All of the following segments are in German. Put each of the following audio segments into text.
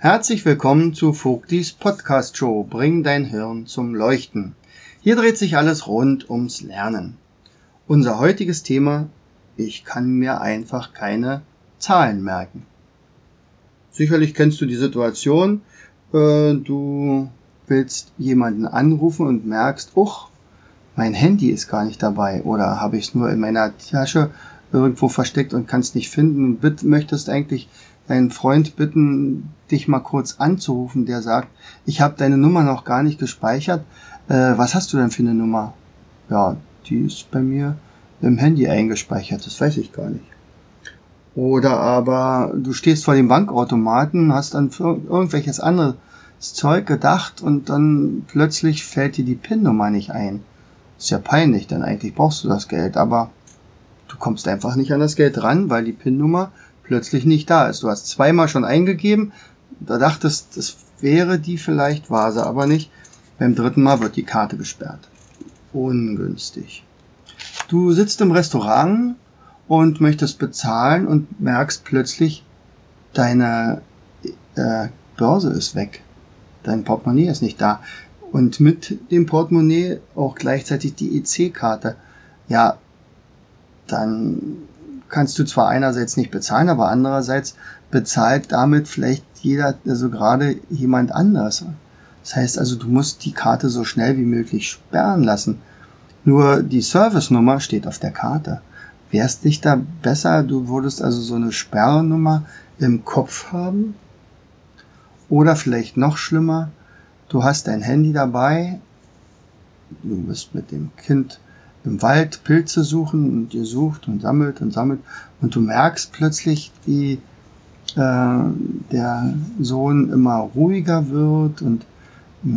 Herzlich willkommen zu Vogtis Podcast Show Bring dein Hirn zum Leuchten. Hier dreht sich alles rund ums Lernen. Unser heutiges Thema, ich kann mir einfach keine Zahlen merken. Sicherlich kennst du die Situation, äh, du willst jemanden anrufen und merkst, uch, mein Handy ist gar nicht dabei oder habe ich es nur in meiner Tasche irgendwo versteckt und kann es nicht finden und möchtest eigentlich deinen Freund bitten, dich mal kurz anzurufen, der sagt, ich habe deine Nummer noch gar nicht gespeichert. Äh, was hast du denn für eine Nummer? Ja, die ist bei mir im Handy eingespeichert, das weiß ich gar nicht. Oder aber du stehst vor dem Bankautomaten, hast an irgendwelches anderes Zeug gedacht und dann plötzlich fällt dir die PIN-Nummer nicht ein. Ist ja peinlich, denn eigentlich brauchst du das Geld, aber du kommst einfach nicht an das Geld ran, weil die PIN-Nummer plötzlich nicht da ist. Du hast zweimal schon eingegeben, da dachtest, das wäre die vielleicht, war sie aber nicht. Beim dritten Mal wird die Karte gesperrt. Ungünstig. Du sitzt im Restaurant und möchtest bezahlen und merkst plötzlich, deine äh, Börse ist weg. Dein Portemonnaie ist nicht da. Und mit dem Portemonnaie auch gleichzeitig die EC-Karte. Ja, dann kannst du zwar einerseits nicht bezahlen, aber andererseits bezahlt damit vielleicht jeder, also gerade jemand anders. Das heißt also, du musst die Karte so schnell wie möglich sperren lassen. Nur die Service-Nummer steht auf der Karte. Wär's dich da besser, du würdest also so eine Sperrnummer im Kopf haben? Oder vielleicht noch schlimmer, du hast dein Handy dabei, du bist mit dem Kind im Wald Pilze suchen und ihr sucht und sammelt und sammelt und du merkst plötzlich, wie äh, der Sohn immer ruhiger wird und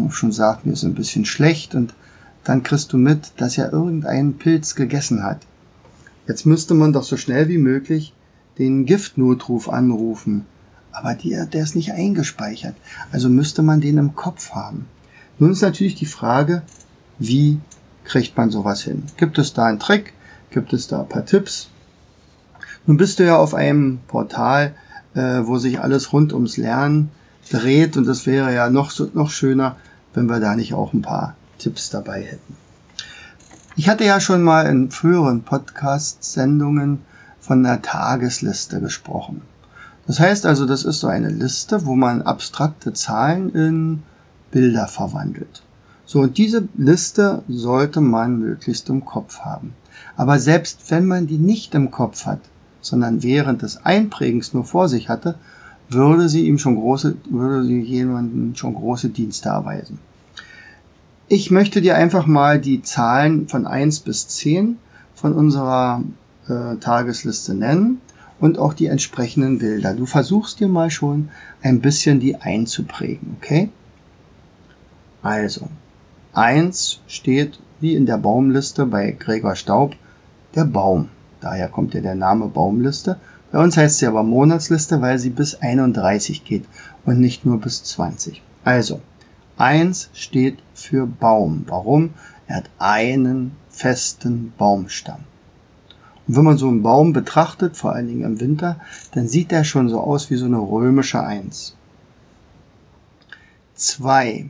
schon sagt, mir ist ein bisschen schlecht und dann kriegst du mit, dass er irgendeinen Pilz gegessen hat. Jetzt müsste man doch so schnell wie möglich den Giftnotruf anrufen. Aber der, der ist nicht eingespeichert. Also müsste man den im Kopf haben. Nun ist natürlich die Frage, wie kriegt man sowas hin? Gibt es da einen Trick? Gibt es da ein paar Tipps? Nun bist du ja auf einem Portal, äh, wo sich alles rund ums Lernen dreht und es wäre ja noch, noch schöner, wenn wir da nicht auch ein paar Tipps dabei hätten. Ich hatte ja schon mal in früheren Podcast-Sendungen von einer Tagesliste gesprochen. Das heißt also, das ist so eine Liste, wo man abstrakte Zahlen in Bilder verwandelt. So, und diese Liste sollte man möglichst im Kopf haben. Aber selbst wenn man die nicht im Kopf hat, sondern während des Einprägens nur vor sich hatte, würde sie ihm schon große, würde sie jemandem schon große Dienste erweisen. Ich möchte dir einfach mal die Zahlen von 1 bis 10 von unserer äh, Tagesliste nennen und auch die entsprechenden Bilder. Du versuchst dir mal schon ein bisschen die einzuprägen, okay? Also, 1 steht wie in der Baumliste bei Gregor Staub der Baum. Daher kommt ja der Name Baumliste. Bei uns heißt sie aber Monatsliste, weil sie bis 31 geht und nicht nur bis 20. Also, 1 steht für Baum. Warum? Er hat einen festen Baumstamm. Und wenn man so einen Baum betrachtet, vor allen Dingen im Winter, dann sieht er schon so aus wie so eine römische Eins. 2.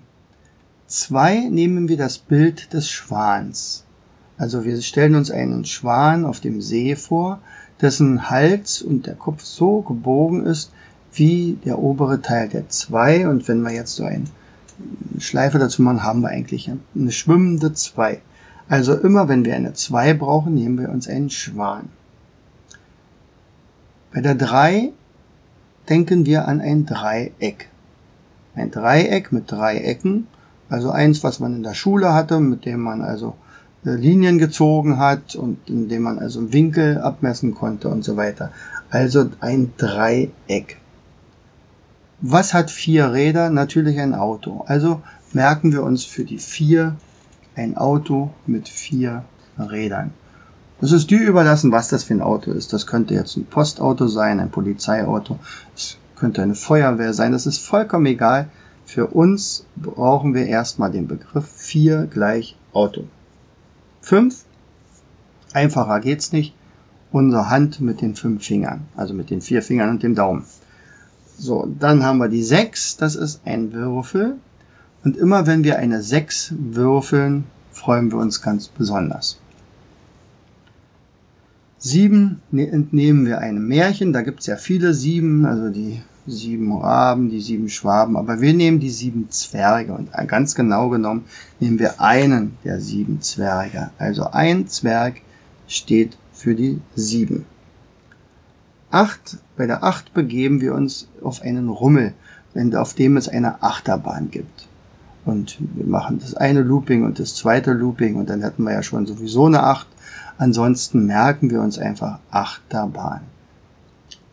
2 nehmen wir das Bild des Schwans. Also wir stellen uns einen Schwan auf dem See vor, dessen Hals und der Kopf so gebogen ist wie der obere Teil der 2. Und wenn wir jetzt so ein Schleife dazu machen, haben wir eigentlich eine schwimmende 2. Also immer wenn wir eine 2 brauchen, nehmen wir uns einen Schwan. Bei der 3 denken wir an ein Dreieck. Ein Dreieck mit drei Ecken, also eins, was man in der Schule hatte, mit dem man also äh, Linien gezogen hat und in dem man also einen Winkel abmessen konnte und so weiter. Also ein Dreieck. Was hat vier Räder? Natürlich ein Auto. Also merken wir uns für die vier ein Auto mit vier Rädern. Es ist dir überlassen, was das für ein Auto ist. Das könnte jetzt ein Postauto sein, ein Polizeiauto, es könnte eine Feuerwehr sein. Das ist vollkommen egal. Für uns brauchen wir erstmal den Begriff 4 gleich Auto. 5, einfacher geht's nicht, unsere Hand mit den fünf Fingern, also mit den vier Fingern und dem Daumen. So, dann haben wir die 6, das ist ein Würfel. Und immer wenn wir eine 6 würfeln, freuen wir uns ganz besonders. 7 ne, entnehmen wir einem Märchen, da gibt es ja viele Sieben, also die sieben Raben, die sieben Schwaben, aber wir nehmen die sieben Zwerge und ganz genau genommen nehmen wir einen der sieben Zwerge. Also ein Zwerg steht für die sieben. Acht, bei der acht begeben wir uns auf einen Rummel, auf dem es eine Achterbahn gibt. Und wir machen das eine Looping und das zweite Looping und dann hätten wir ja schon sowieso eine acht. Ansonsten merken wir uns einfach Achterbahn.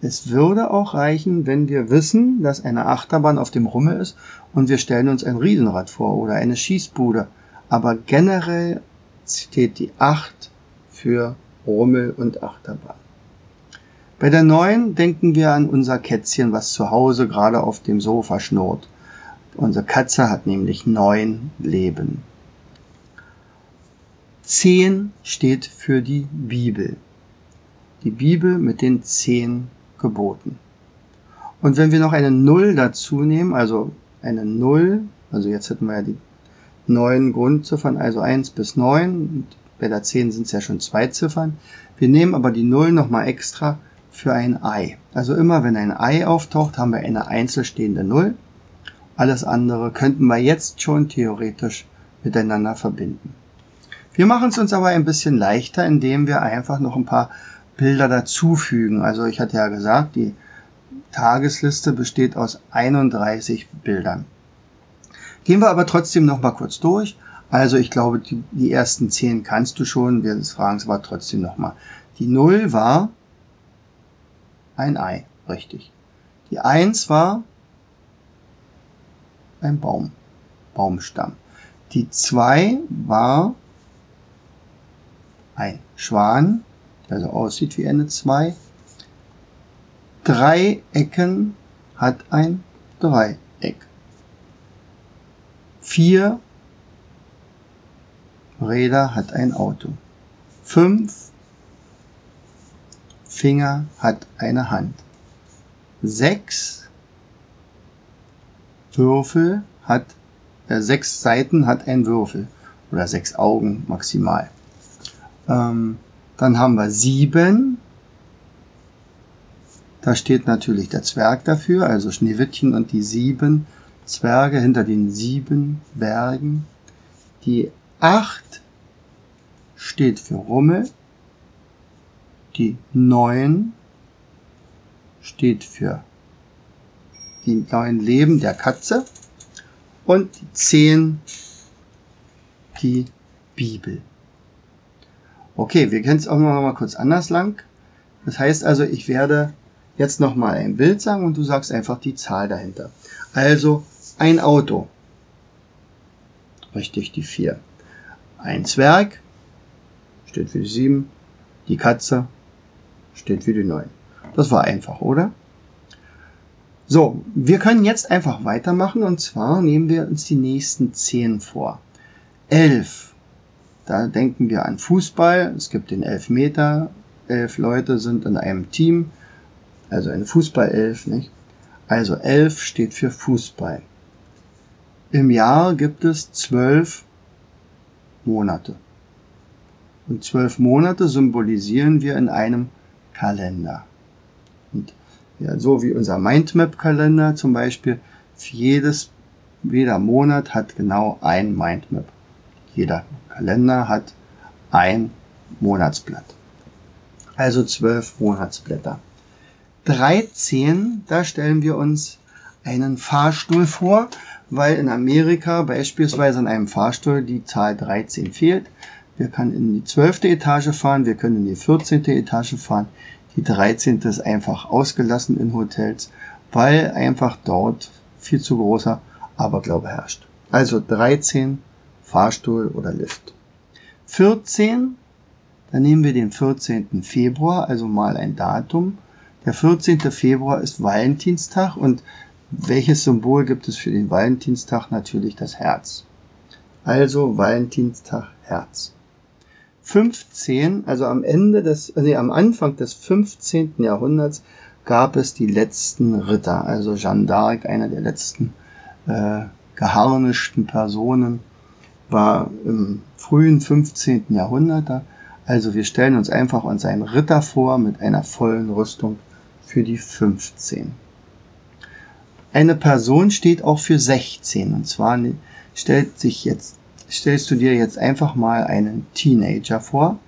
Es würde auch reichen, wenn wir wissen, dass eine Achterbahn auf dem Rummel ist und wir stellen uns ein Riesenrad vor oder eine Schießbude. Aber generell steht die 8 für Rummel und Achterbahn. Bei der 9 denken wir an unser Kätzchen, was zu Hause gerade auf dem Sofa schnurrt. Unsere Katze hat nämlich neun Leben. 10 steht für die Bibel. Die Bibel mit den zehn geboten. Und wenn wir noch eine Null dazu nehmen, also eine Null, also jetzt hätten wir ja die neun Grundziffern, also eins bis neun, bei der zehn sind es ja schon zwei Ziffern. Wir nehmen aber die Null nochmal extra für ein Ei. Also immer wenn ein Ei auftaucht, haben wir eine einzelstehende Null. Alles andere könnten wir jetzt schon theoretisch miteinander verbinden. Wir machen es uns aber ein bisschen leichter, indem wir einfach noch ein paar Bilder dazufügen. Also ich hatte ja gesagt, die Tagesliste besteht aus 31 Bildern. Gehen wir aber trotzdem noch mal kurz durch. Also ich glaube, die, die ersten 10 kannst du schon. Wir fragen es aber trotzdem noch mal. Die 0 war ein Ei, richtig. Die 1 war ein Baum, Baumstamm. Die 2 war ein Schwan, der so aussieht wie eine 2. Drei Ecken hat ein Dreieck. Vier Räder hat ein Auto. Fünf Finger hat eine Hand. Sechs Würfel hat, äh, sechs Seiten hat ein Würfel. Oder sechs Augen maximal. Ähm, dann haben wir sieben. Da steht natürlich der Zwerg dafür, also Schneewittchen und die sieben Zwerge hinter den sieben Bergen. Die acht steht für Rummel. Die neun steht für die neuen Leben der Katze. Und die zehn die Bibel. Okay, wir können es auch noch mal kurz anders lang. Das heißt also, ich werde jetzt noch mal ein Bild sagen und du sagst einfach die Zahl dahinter. Also ein Auto. Richtig, die 4. Ein Zwerg steht für die 7. Die Katze steht für die 9. Das war einfach, oder? So, wir können jetzt einfach weitermachen und zwar nehmen wir uns die nächsten 10 vor. 11 da denken wir an Fußball. Es gibt den Elfmeter. Elf Leute sind in einem Team. Also ein Fußballelf, nicht? Also elf steht für Fußball. Im Jahr gibt es zwölf Monate. Und zwölf Monate symbolisieren wir in einem Kalender. Und ja, so wie unser Mindmap-Kalender zum Beispiel, jedes, jeder Monat hat genau ein Mindmap. Jeder Kalender hat ein Monatsblatt. Also zwölf Monatsblätter. 13, da stellen wir uns einen Fahrstuhl vor, weil in Amerika beispielsweise in einem Fahrstuhl die Zahl 13 fehlt. Wir können in die 12. Etage fahren, wir können in die 14. Etage fahren. Die 13. ist einfach ausgelassen in Hotels, weil einfach dort viel zu großer Aberglaube herrscht. Also 13 Fahrstuhl oder Lift. 14, dann nehmen wir den 14. Februar, also mal ein Datum. Der 14. Februar ist Valentinstag und welches Symbol gibt es für den Valentinstag? Natürlich das Herz. Also Valentinstag Herz. 15, also am Ende des, nee, am Anfang des 15. Jahrhunderts gab es die letzten Ritter, also Jeanne d'Arc, einer der letzten äh, geharnischten Personen, war im frühen 15. Jahrhundert. Also wir stellen uns einfach uns einen Ritter vor mit einer vollen Rüstung für die 15. Eine Person steht auch für 16. Und zwar stellt sich jetzt, stellst du dir jetzt einfach mal einen Teenager vor,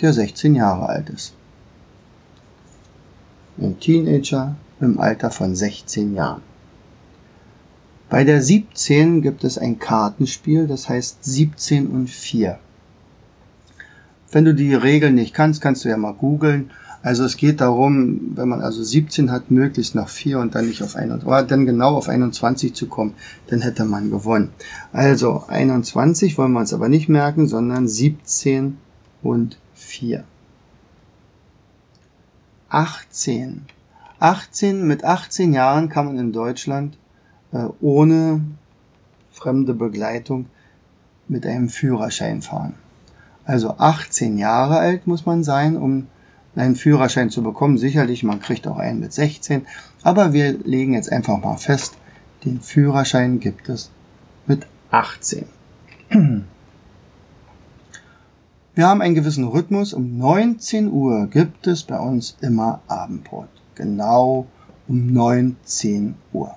der 16 Jahre alt ist. Ein Teenager im Alter von 16 Jahren. Bei der 17 gibt es ein Kartenspiel, das heißt 17 und 4. Wenn du die Regeln nicht kannst, kannst du ja mal googeln. Also es geht darum, wenn man also 17 hat, möglichst noch 4 und dann nicht auf 21, oder dann genau auf 21 zu kommen, dann hätte man gewonnen. Also 21 wollen wir uns aber nicht merken, sondern 17 und 4. 18. 18, mit 18 Jahren kann man in Deutschland äh, ohne fremde Begleitung mit einem Führerschein fahren. Also 18 Jahre alt muss man sein, um einen Führerschein zu bekommen. Sicherlich, man kriegt auch einen mit 16. Aber wir legen jetzt einfach mal fest, den Führerschein gibt es mit 18. Wir haben einen gewissen Rhythmus. Um 19 Uhr gibt es bei uns immer Abendbrot. Genau um 19 Uhr.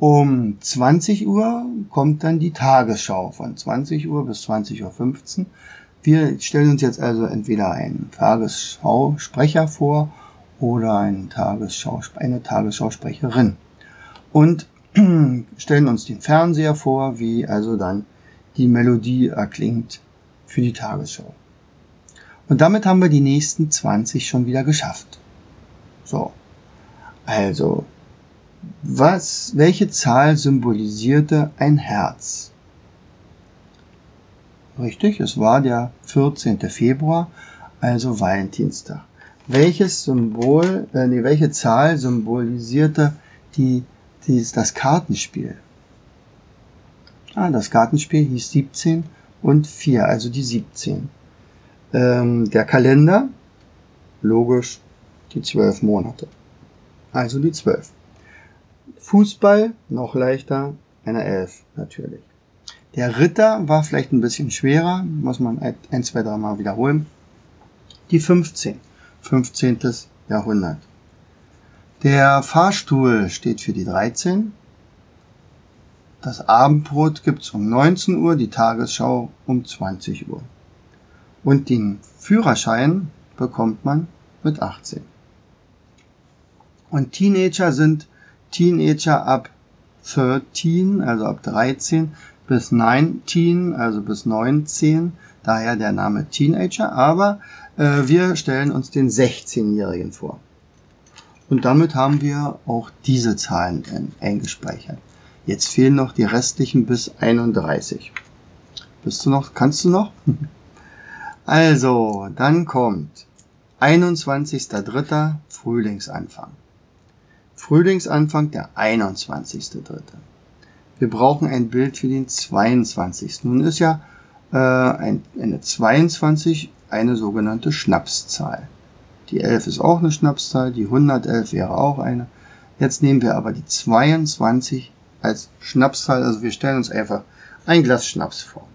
Um 20 Uhr kommt dann die Tagesschau von 20 Uhr bis 20.15 Uhr. Wir stellen uns jetzt also entweder einen Tagesschausprecher vor oder eine, Tagesschau, eine Tagesschausprecherin und stellen uns den Fernseher vor, wie also dann die Melodie erklingt für die Tagesschau. Und damit haben wir die nächsten 20 schon wieder geschafft. So. Also was, welche Zahl symbolisierte ein Herz? Richtig, es war der 14. Februar, also Valentinstag. Welches Symbol, äh, nee, welche Zahl symbolisierte die, die, das Kartenspiel? Ah, das Kartenspiel hieß 17 und 4, also die 17. Ähm, der Kalender, logisch, die 12 Monate. Also die 12. Fußball noch leichter, eine Elf natürlich. Der Ritter war vielleicht ein bisschen schwerer, muss man ein, zwei, drei Mal wiederholen. Die 15, 15. Jahrhundert. Der Fahrstuhl steht für die 13. Das Abendbrot gibt's um 19 Uhr, die Tagesschau um 20 Uhr. Und den Führerschein bekommt man mit 18. Und Teenager sind Teenager ab 13, also ab 13, bis 19, also bis 19, daher der Name Teenager, aber äh, wir stellen uns den 16-Jährigen vor. Und damit haben wir auch diese Zahlen eingespeichert. Jetzt fehlen noch die restlichen bis 31. Bist du noch? Kannst du noch? Also, dann kommt 21.03. Frühlingsanfang. Frühlingsanfang der 21.3. Wir brauchen ein Bild für den 22. Nun ist ja äh, ein, eine 22 eine sogenannte Schnapszahl. Die 11 ist auch eine Schnapszahl, die 111 wäre auch eine. Jetzt nehmen wir aber die 22 als Schnapszahl, also wir stellen uns einfach ein Glas Schnaps vor.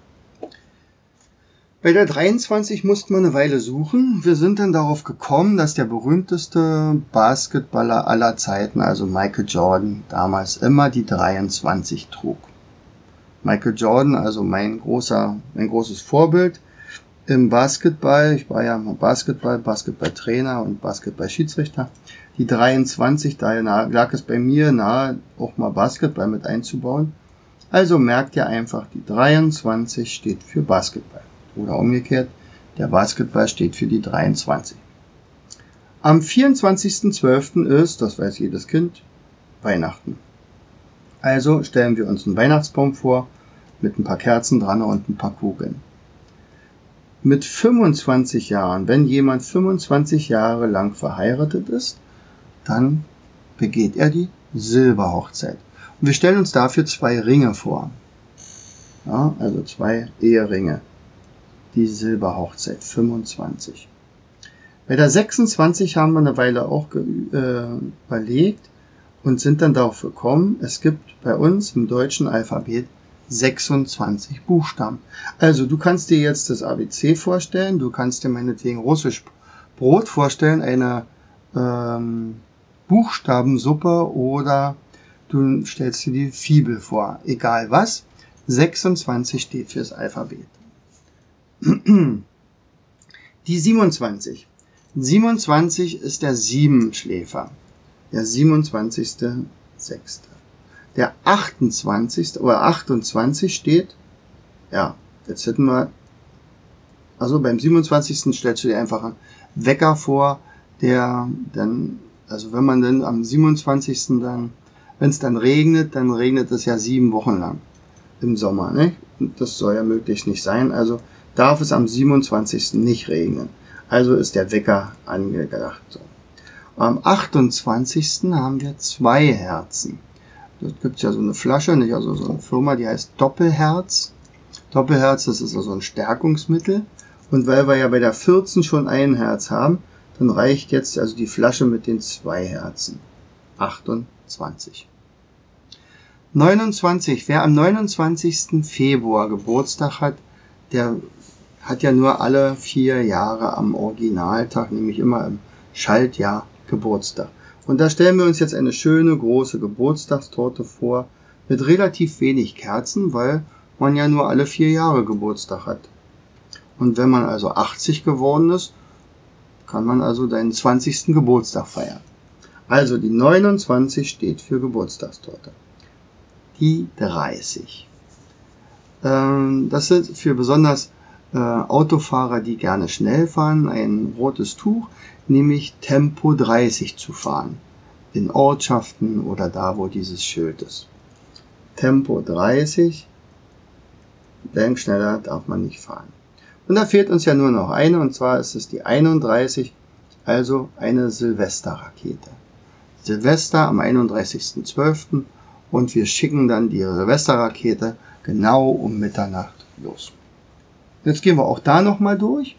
Bei der 23 mussten wir eine Weile suchen. Wir sind dann darauf gekommen, dass der berühmteste Basketballer aller Zeiten, also Michael Jordan, damals immer die 23 trug. Michael Jordan, also mein großer, mein großes Vorbild im Basketball. Ich war ja Basketball, Basketballtrainer und Basketballschiedsrichter. Die 23, daher lag es bei mir nahe, auch mal Basketball mit einzubauen. Also merkt ihr einfach, die 23 steht für Basketball. Oder umgekehrt, der Basketball steht für die 23. Am 24.12. ist, das weiß jedes Kind, Weihnachten. Also stellen wir uns einen Weihnachtsbaum vor mit ein paar Kerzen dran und ein paar Kugeln. Mit 25 Jahren, wenn jemand 25 Jahre lang verheiratet ist, dann begeht er die Silberhochzeit. Und wir stellen uns dafür zwei Ringe vor. Ja, also zwei Eheringe. Die Silberhochzeit, 25. Bei der 26 haben wir eine Weile auch äh, überlegt und sind dann darauf gekommen, es gibt bei uns im deutschen Alphabet 26 Buchstaben. Also du kannst dir jetzt das ABC vorstellen, du kannst dir meinetwegen russisch Brot vorstellen, eine ähm, Buchstabensuppe oder du stellst dir die Fibel vor. Egal was, 26 steht fürs Alphabet. Die 27. 27 ist der Siebenschläfer. Der 27.6. Der 28. oder 28 steht, ja, jetzt hätten wir, also beim 27. stellst du dir einfach einen Wecker vor, der dann, also wenn man dann am 27. dann, wenn es dann regnet, dann regnet es ja sieben Wochen lang im Sommer, ne? Das soll ja möglichst nicht sein, also darf es am 27. nicht regnen. Also ist der Wecker angedacht. Am 28. haben wir zwei Herzen. Dort gibt es ja so eine Flasche, nicht? also so eine Firma, die heißt Doppelherz. Doppelherz, das ist also ein Stärkungsmittel. Und weil wir ja bei der 14 schon ein Herz haben, dann reicht jetzt also die Flasche mit den zwei Herzen. 28. 29. Wer am 29. Februar Geburtstag hat, der hat ja nur alle vier Jahre am Originaltag, nämlich immer im Schaltjahr Geburtstag. Und da stellen wir uns jetzt eine schöne große Geburtstagstorte vor mit relativ wenig Kerzen, weil man ja nur alle vier Jahre Geburtstag hat. Und wenn man also 80 geworden ist, kann man also deinen 20. Geburtstag feiern. Also die 29 steht für Geburtstagstorte. Die 30. Ähm, das sind für besonders äh, Autofahrer, die gerne schnell fahren, ein rotes Tuch, nämlich Tempo 30 zu fahren. In Ortschaften oder da, wo dieses Schild ist. Tempo 30, denn schneller darf man nicht fahren. Und da fehlt uns ja nur noch eine, und zwar ist es die 31, also eine Silvesterrakete. Silvester am 31.12. und wir schicken dann die Silvesterrakete genau um Mitternacht los. Jetzt gehen wir auch da nochmal durch.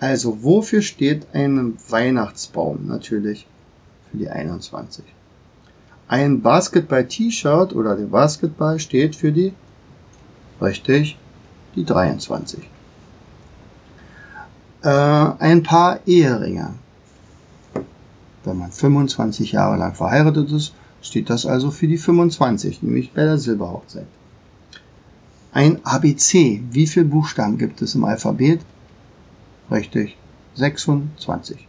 Also, wofür steht ein Weihnachtsbaum? Natürlich für die 21. Ein Basketball-T-Shirt oder der Basketball steht für die, richtig, die 23. Äh, ein paar Eheringe. Wenn man 25 Jahre lang verheiratet ist, steht das also für die 25, nämlich bei der Silberhochzeit. Ein ABC. Wie viele Buchstaben gibt es im Alphabet? Richtig, 26.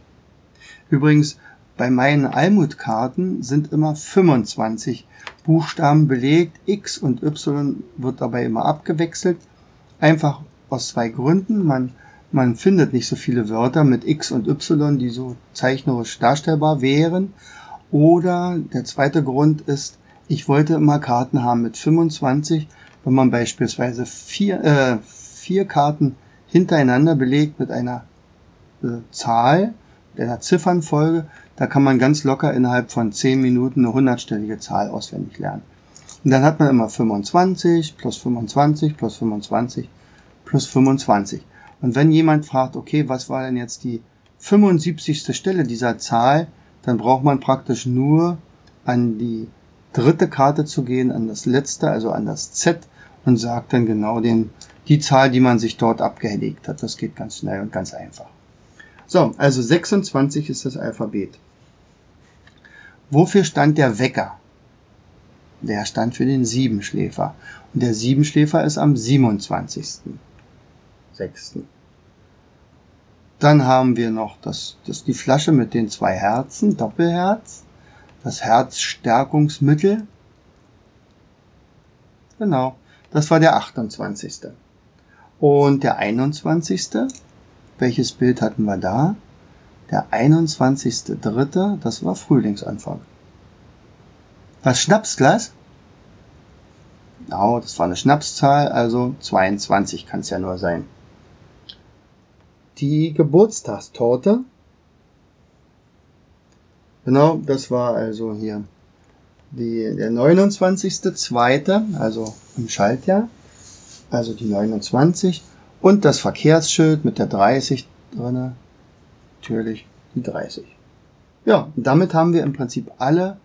Übrigens, bei meinen Almutkarten sind immer 25 Buchstaben belegt. X und Y wird dabei immer abgewechselt. Einfach aus zwei Gründen. Man, man findet nicht so viele Wörter mit X und Y, die so zeichnerisch darstellbar wären. Oder der zweite Grund ist, ich wollte immer Karten haben mit 25, wenn man beispielsweise vier, äh, vier Karten hintereinander belegt mit einer äh, Zahl, mit einer Ziffernfolge, da kann man ganz locker innerhalb von 10 Minuten eine hundertstellige Zahl auswendig lernen. Und dann hat man immer 25 plus 25 plus 25 plus 25. Und wenn jemand fragt, okay, was war denn jetzt die 75. Stelle dieser Zahl, dann braucht man praktisch nur an die dritte Karte zu gehen, an das letzte, also an das Z und sagt dann genau den, die Zahl, die man sich dort abgelegt hat. Das geht ganz schnell und ganz einfach. So, also 26 ist das Alphabet. Wofür stand der Wecker? Der stand für den Siebenschläfer. Und der Siebenschläfer ist am 27.06. Dann haben wir noch das, das, die Flasche mit den zwei Herzen, Doppelherz, das Herzstärkungsmittel. Genau. Das war der 28. Und der 21. Welches Bild hatten wir da? Der 21.3., das war Frühlingsanfang. Das Schnapsglas? Genau, das war eine Schnapszahl, also 22 kann es ja nur sein. Die Geburtstagstorte. Genau, das war also hier die, der 29.2., also im Schaltjahr, also die 29 und das Verkehrsschild mit der 30 drinne, natürlich die 30. Ja, damit haben wir im Prinzip alle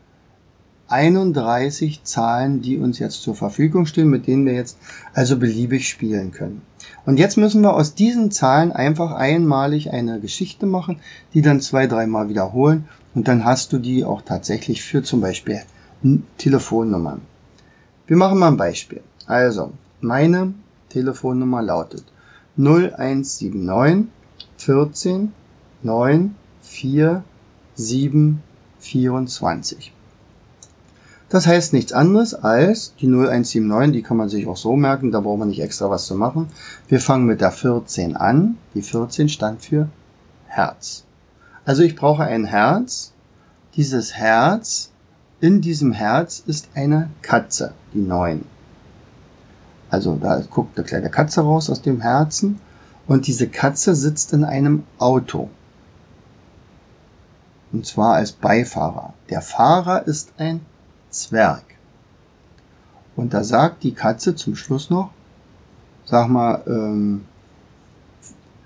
31 Zahlen, die uns jetzt zur Verfügung stehen, mit denen wir jetzt also beliebig spielen können. Und jetzt müssen wir aus diesen Zahlen einfach einmalig eine Geschichte machen, die dann zwei, dreimal wiederholen und dann hast du die auch tatsächlich für zum Beispiel Telefonnummern. Wir machen mal ein Beispiel. Also, meine Telefonnummer lautet 0179 14 9 4 7 24. Das heißt nichts anderes als die 0179, die kann man sich auch so merken, da braucht man nicht extra was zu machen. Wir fangen mit der 14 an. Die 14 stand für Herz. Also ich brauche ein Herz. Dieses Herz, in diesem Herz ist eine Katze, die 9. Also da guckt eine kleine Katze raus aus dem Herzen und diese Katze sitzt in einem Auto. Und zwar als Beifahrer. Der Fahrer ist ein Zwerg. Und da sagt die Katze zum Schluss noch, sag mal, ähm,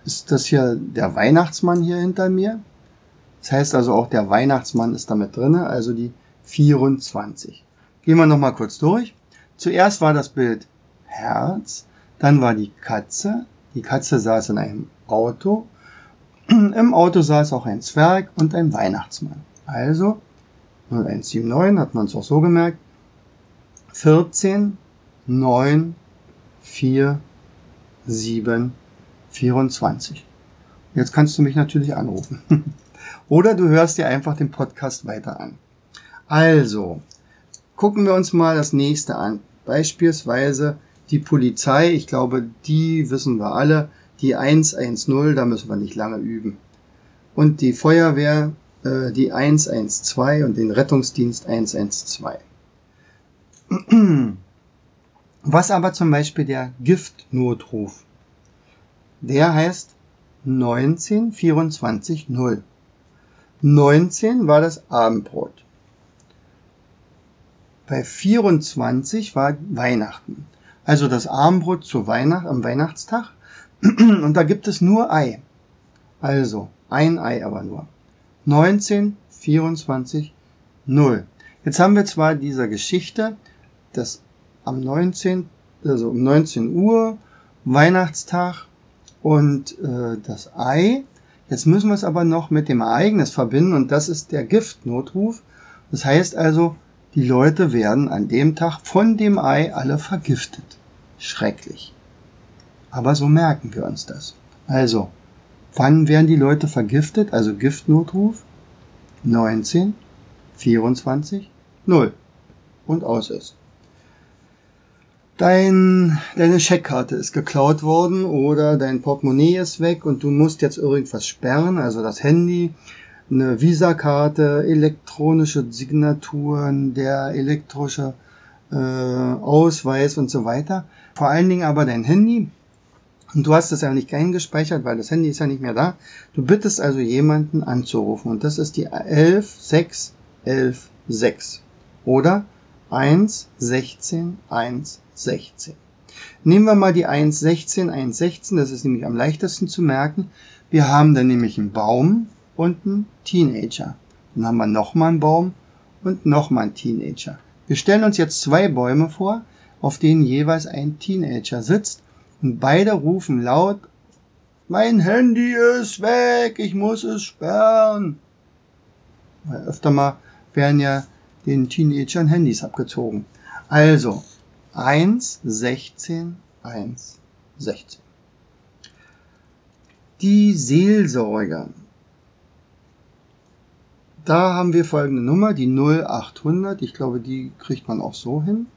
ist das hier der Weihnachtsmann hier hinter mir? Das heißt also auch der Weihnachtsmann ist damit drinne, also die 24. Gehen wir nochmal kurz durch. Zuerst war das Bild Herz, dann war die Katze. Die Katze saß in einem Auto. Im Auto saß auch ein Zwerg und ein Weihnachtsmann. Also 0179 hat man es auch so gemerkt. 14, 9, 4, 7, 24. Jetzt kannst du mich natürlich anrufen. Oder du hörst dir einfach den Podcast weiter an. Also, gucken wir uns mal das nächste an. Beispielsweise die Polizei. Ich glaube, die wissen wir alle. Die 110, da müssen wir nicht lange üben. Und die Feuerwehr äh, die 112 und den Rettungsdienst 112. Was aber zum Beispiel der Giftnotruf? Der heißt 1924 0. 19 war das Abendbrot. Bei 24 war Weihnachten. Also das Abendbrot zu Weihnacht, am Weihnachtstag. Und da gibt es nur Ei. Also ein Ei aber nur. 19, 24, 0. Jetzt haben wir zwar diese Geschichte, dass am 19, also um 19 Uhr, Weihnachtstag und äh, das Ei. Jetzt müssen wir es aber noch mit dem Ereignis verbinden und das ist der Giftnotruf. Das heißt also, die Leute werden an dem Tag von dem Ei alle vergiftet. Schrecklich. Aber so merken wir uns das. Also, Wann werden die Leute vergiftet? Also Giftnotruf 19 24 0 und aus ist. Dein, deine Scheckkarte ist geklaut worden oder dein Portemonnaie ist weg und du musst jetzt irgendwas sperren, also das Handy, eine Visakarte, elektronische Signaturen, der elektrische äh, Ausweis und so weiter. Vor allen Dingen aber dein Handy, und du hast es ja nicht eingespeichert, weil das Handy ist ja nicht mehr da. Du bittest also jemanden anzurufen. Und das ist die 11116 Oder 116116. Nehmen wir mal die 116116. Das ist nämlich am leichtesten zu merken. Wir haben dann nämlich einen Baum und einen Teenager. Dann haben wir nochmal einen Baum und nochmal einen Teenager. Wir stellen uns jetzt zwei Bäume vor, auf denen jeweils ein Teenager sitzt und beide rufen laut, mein Handy ist weg, ich muss es sperren. Weil öfter mal werden ja den Teenagern Handys abgezogen. Also 1, 16, 1, 16. Die Seelsorger. Da haben wir folgende Nummer, die 0800. Ich glaube, die kriegt man auch so hin.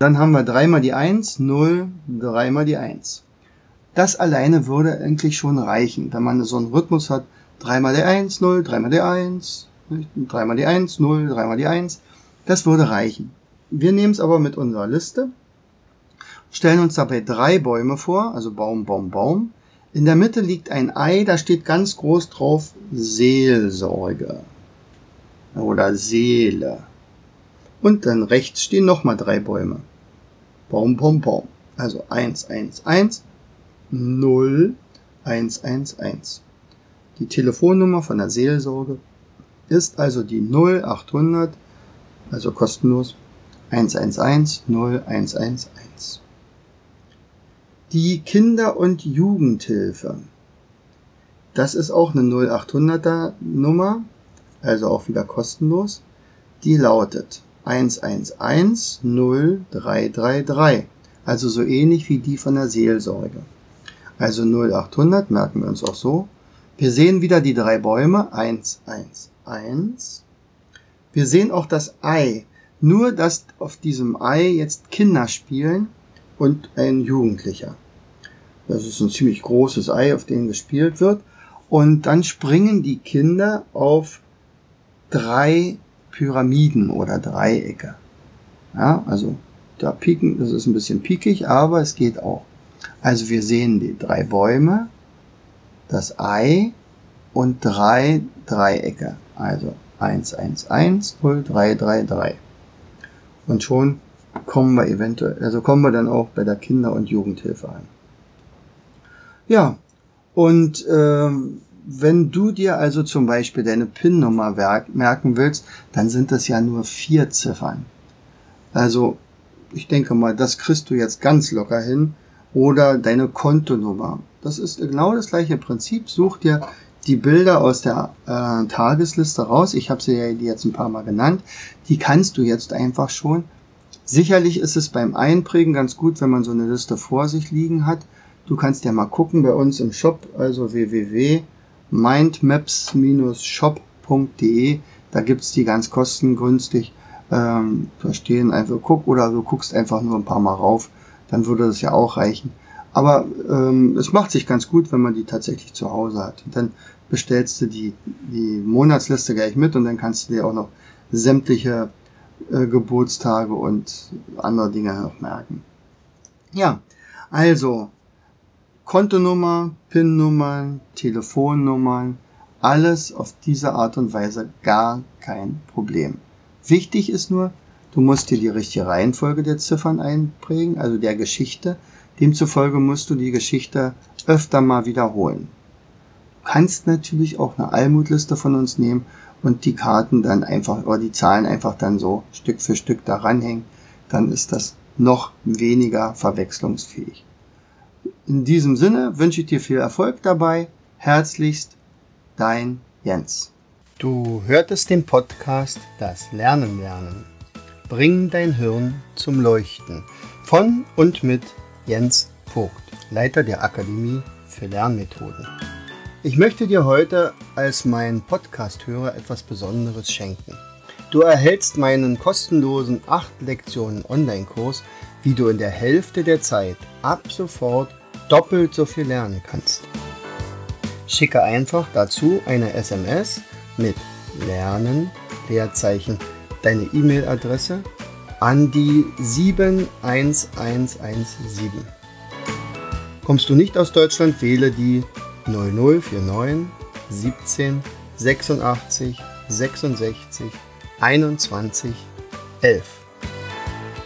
Dann haben wir dreimal die 1, 0, dreimal die 1. Das alleine würde eigentlich schon reichen, wenn man so einen Rhythmus hat, 3 mal die 1, 0, 3 mal die 1, 3 mal die 1, 0, 3 mal die 1. Das würde reichen. Wir nehmen es aber mit unserer Liste, stellen uns dabei drei Bäume vor, also Baum, Baum, Baum. In der Mitte liegt ein Ei, da steht ganz groß drauf Seelsorge oder Seele. Und dann rechts stehen nochmal drei Bäume. Baum, Baum, Baum. Also 1, 1, 1, 0, 1, 1, 1. Die Telefonnummer von der Seelsorge ist also die 0800, also kostenlos, 111 0111. Die Kinder- und Jugendhilfe. Das ist auch eine 0800er Nummer, also auch wieder kostenlos. Die lautet 111 0333, also so ähnlich wie die von der Seelsorge. Also 0800 merken wir uns auch so. Wir sehen wieder die drei Bäume, 111. Wir sehen auch das Ei, nur dass auf diesem Ei jetzt Kinder spielen und ein Jugendlicher. Das ist ein ziemlich großes Ei, auf dem gespielt wird. Und dann springen die Kinder auf drei Pyramiden oder Dreiecke. Ja, also da pieken, das ist ein bisschen piekig, aber es geht auch. Also wir sehen die drei Bäume, das Ei und drei Dreiecke. Also 1, 1, 1, 0, 3, 3, 3. Und schon kommen wir eventuell, also kommen wir dann auch bei der Kinder- und Jugendhilfe an. Ja, und ähm, wenn du dir also zum Beispiel deine PIN-Nummer merken willst, dann sind das ja nur vier Ziffern. Also ich denke mal, das kriegst du jetzt ganz locker hin. Oder deine Kontonummer. Das ist genau das gleiche Prinzip. Such dir die Bilder aus der äh, Tagesliste raus. Ich habe sie ja jetzt ein paar Mal genannt. Die kannst du jetzt einfach schon. Sicherlich ist es beim Einprägen ganz gut, wenn man so eine Liste vor sich liegen hat. Du kannst ja mal gucken bei uns im Shop, also www.mindmaps-shop.de. Da gibt's die ganz kostengünstig. Ähm, da stehen einfach, guck oder du guckst einfach nur ein paar Mal rauf. Dann würde das ja auch reichen. Aber ähm, es macht sich ganz gut, wenn man die tatsächlich zu Hause hat. Und dann bestellst du die, die Monatsliste gleich mit und dann kannst du dir auch noch sämtliche äh, Geburtstage und andere Dinge noch merken. Ja, also Kontonummer, PIN-Nummern, Telefonnummern, alles auf diese Art und Weise gar kein Problem. Wichtig ist nur, du musst dir die richtige Reihenfolge der Ziffern einprägen, also der Geschichte. Demzufolge musst du die Geschichte öfter mal wiederholen. Du kannst natürlich auch eine Almutliste von uns nehmen und die Karten dann einfach oder die Zahlen einfach dann so Stück für Stück da ranhängen. Dann ist das noch weniger verwechslungsfähig. In diesem Sinne wünsche ich dir viel Erfolg dabei. Herzlichst, dein Jens. Du hörtest den Podcast Das Lernen lernen. Bring dein Hirn zum Leuchten. Von und mit Jens Vogt, Leiter der Akademie für Lernmethoden. Ich möchte dir heute als mein Podcast-Hörer etwas Besonderes schenken. Du erhältst meinen kostenlosen 8 Lektionen Online-Kurs, wie du in der Hälfte der Zeit ab sofort doppelt so viel lernen kannst. Schicke einfach dazu eine SMS mit Lernen, Leerzeichen, deine E-Mail-Adresse an die 71117. Kommst du nicht aus Deutschland, wähle die 0049 17 86 66 21 11.